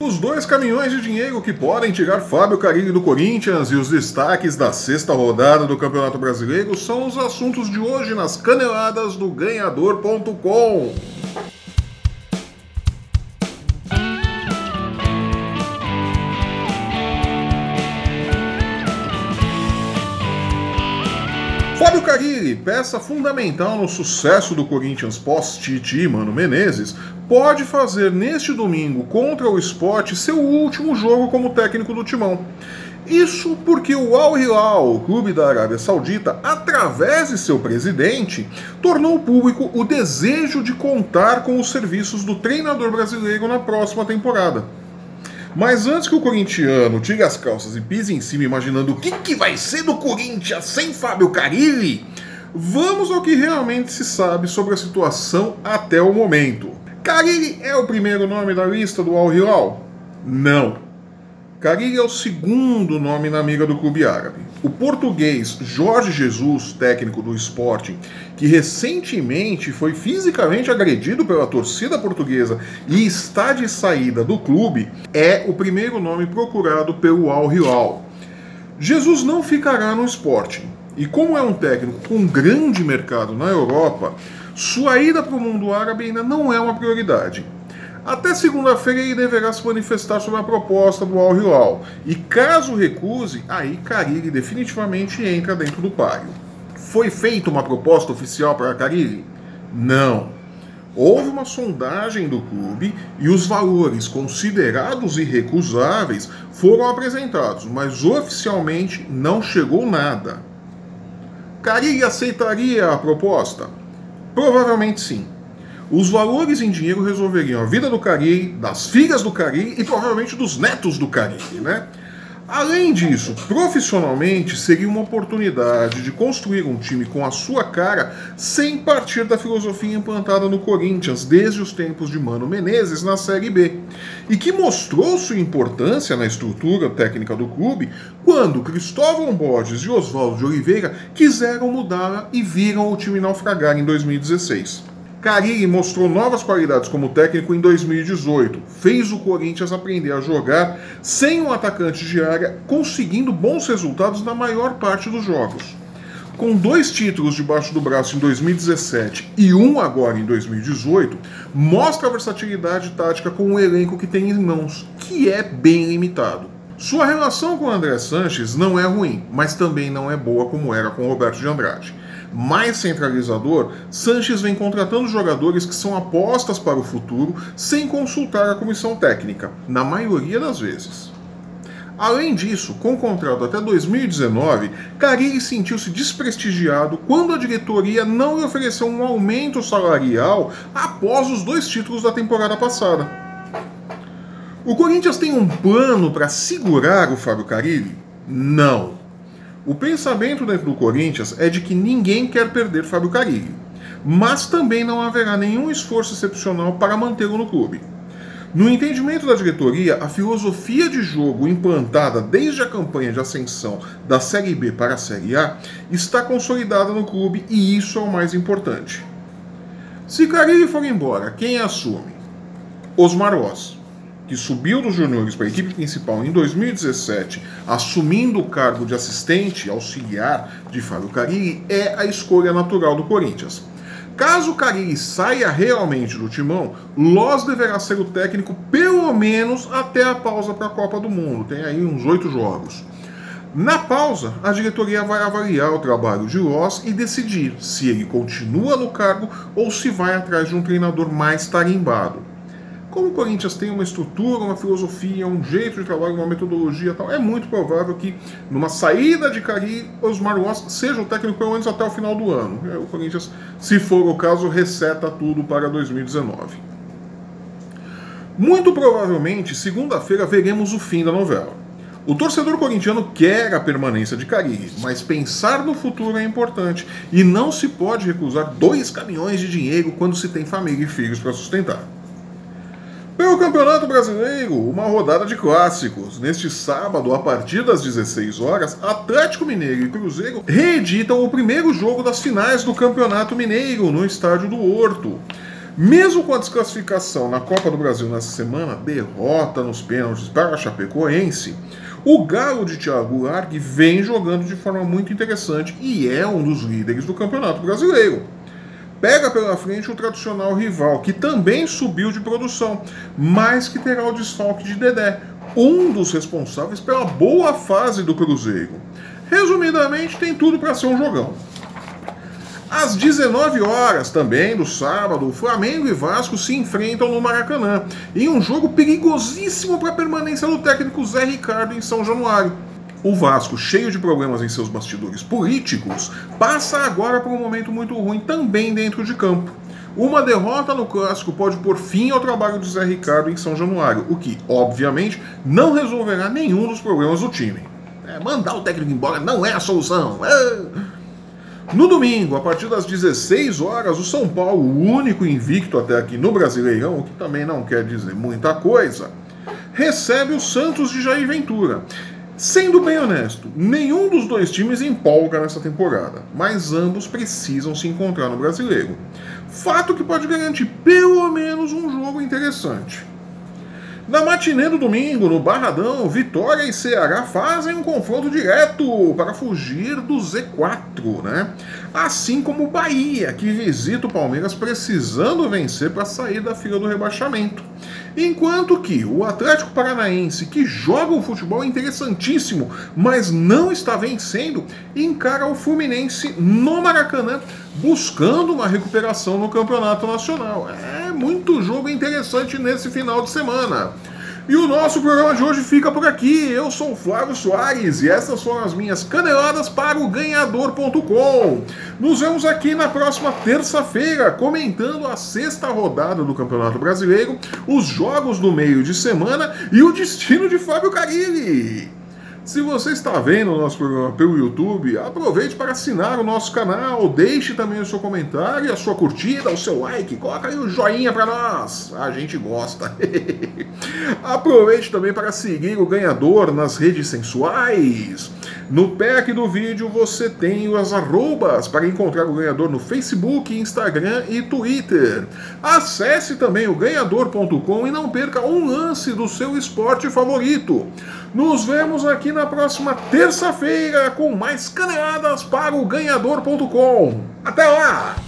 Os dois caminhões de dinheiro que podem tirar Fábio Carilli do Corinthians e os destaques da sexta rodada do Campeonato Brasileiro são os assuntos de hoje nas caneladas do Ganhador.com. Fábio Carilli, peça fundamental no sucesso do Corinthians pós-Tite e Mano Menezes, pode fazer neste domingo contra o Sport seu último jogo como técnico do Timão. Isso porque o Al Hilal, clube da Arábia Saudita, através de seu presidente, tornou público o desejo de contar com os serviços do treinador brasileiro na próxima temporada. Mas antes que o corintiano tire as calças e pise em cima imaginando o que, que vai ser do Corinthians sem Fábio Carilli, vamos ao que realmente se sabe sobre a situação até o momento. Carilli é o primeiro nome da lista do Al Hilal? Não. Carilli é o segundo nome na amiga do clube árabe. O português Jorge Jesus, técnico do Sporting, que recentemente foi fisicamente agredido pela torcida portuguesa e está de saída do clube, é o primeiro nome procurado pelo Al Hilal. Jesus não ficará no Sporting. E como é um técnico com grande mercado na Europa, sua ida para o mundo árabe ainda não é uma prioridade. Até segunda-feira ele deverá se manifestar sobre a proposta do Al Hilal. E caso recuse, aí Cariri definitivamente entra dentro do páreo. Foi feita uma proposta oficial para Cariri? Não. Houve uma sondagem do clube e os valores considerados irrecusáveis foram apresentados, mas oficialmente não chegou nada. Cariri aceitaria a proposta? Provavelmente sim os valores em dinheiro resolveriam a vida do Cari, das filhas do Cari e provavelmente dos netos do Cari, né? Além disso, profissionalmente seria uma oportunidade de construir um time com a sua cara sem partir da filosofia implantada no Corinthians desde os tempos de Mano Menezes na Série B, e que mostrou sua importância na estrutura técnica do clube quando Cristóvão Borges e Oswaldo de Oliveira quiseram mudá-la e viram o time naufragar em 2016. Carille mostrou novas qualidades como técnico em 2018. Fez o Corinthians aprender a jogar sem um atacante de área, conseguindo bons resultados na maior parte dos jogos. Com dois títulos debaixo do braço em 2017 e um agora em 2018, mostra a versatilidade tática com o elenco que tem em mãos, que é bem limitado. Sua relação com André Sanches não é ruim, mas também não é boa como era com Roberto de Andrade mais centralizador, Sanches vem contratando jogadores que são apostas para o futuro sem consultar a comissão técnica, na maioria das vezes. Além disso, com o contrato até 2019, Carille sentiu-se desprestigiado quando a diretoria não lhe ofereceu um aumento salarial após os dois títulos da temporada passada. O Corinthians tem um plano para segurar o Fábio Carilli? Não. O pensamento dentro do Corinthians é de que ninguém quer perder Fábio Carilli, mas também não haverá nenhum esforço excepcional para mantê-lo no clube. No entendimento da diretoria, a filosofia de jogo implantada desde a campanha de ascensão da Série B para a Série A está consolidada no clube e isso é o mais importante. Se Carilli for embora, quem assume? Osmar Oz que subiu dos juniores para a equipe principal em 2017, assumindo o cargo de assistente auxiliar de Fábio Carilli, é a escolha natural do Corinthians. Caso Carilli saia realmente do timão, Loz deverá ser o técnico pelo menos até a pausa para a Copa do Mundo. Tem aí uns oito jogos. Na pausa, a diretoria vai avaliar o trabalho de Loz e decidir se ele continua no cargo ou se vai atrás de um treinador mais tarimbado. Como o Corinthians tem uma estrutura, uma filosofia, um jeito de trabalho, uma metodologia tal, é muito provável que numa saída de Cari, Osmar Loss seja o técnico pelo menos até o final do ano. O Corinthians, se for o caso, reseta tudo para 2019. Muito provavelmente, segunda-feira, veremos o fim da novela. O torcedor corintiano quer a permanência de Carille, mas pensar no futuro é importante e não se pode recusar dois caminhões de dinheiro quando se tem família e filhos para sustentar. Pelo Campeonato Brasileiro, uma rodada de clássicos. Neste sábado, a partir das 16 horas, Atlético Mineiro e Cruzeiro reeditam o primeiro jogo das finais do Campeonato Mineiro no estádio do Horto. Mesmo com a desclassificação na Copa do Brasil nessa semana, derrota nos pênaltis para a Chapecoense, o Galo de Thiago Largue vem jogando de forma muito interessante e é um dos líderes do Campeonato Brasileiro. Pega pela frente o tradicional rival, que também subiu de produção, mas que terá o desfalque de Dedé, um dos responsáveis pela boa fase do Cruzeiro. Resumidamente, tem tudo para ser um jogão. Às 19 horas também do sábado, Flamengo e Vasco se enfrentam no Maracanã, em um jogo perigosíssimo para a permanência do técnico Zé Ricardo em São Januário. O Vasco, cheio de problemas em seus bastidores políticos, passa agora por um momento muito ruim também dentro de campo. Uma derrota no clássico pode pôr fim ao trabalho de Zé Ricardo em São Januário, o que, obviamente, não resolverá nenhum dos problemas do time. É, mandar o técnico embora não é a solução. É... No domingo, a partir das 16 horas, o São Paulo, o único invicto até aqui no Brasileirão, o que também não quer dizer muita coisa, recebe o Santos de Jair Ventura. Sendo bem honesto, nenhum dos dois times empolga nessa temporada, mas ambos precisam se encontrar no Brasileiro. Fato que pode garantir pelo menos um jogo interessante. Na matinê do domingo, no Barradão, Vitória e Ceará fazem um confronto direto para fugir do Z4, né? Assim como o Bahia, que visita o Palmeiras precisando vencer para sair da fila do rebaixamento. Enquanto que o Atlético Paranaense, que joga um futebol interessantíssimo, mas não está vencendo, encara o Fluminense no Maracanã, buscando uma recuperação no Campeonato Nacional. É muito jogo interessante nesse final de semana. E o nosso programa de hoje fica por aqui. Eu sou o Flávio Soares e essas foram as minhas caneladas para o ganhador.com. Nos vemos aqui na próxima terça-feira comentando a sexta rodada do Campeonato Brasileiro, os jogos do meio de semana e o destino de Fábio Carilli. Se você está vendo o nosso programa pelo YouTube, aproveite para assinar o nosso canal, deixe também o seu comentário, a sua curtida, o seu like, coloca aí o joinha para nós, a gente gosta. aproveite também para seguir o ganhador nas redes sensuais. No pack do vídeo você tem as arrobas para encontrar o ganhador no Facebook, Instagram e Twitter. Acesse também o ganhador.com e não perca um lance do seu esporte favorito. Nos vemos aqui na próxima terça-feira com mais caneladas para o ganhador.com. Até lá!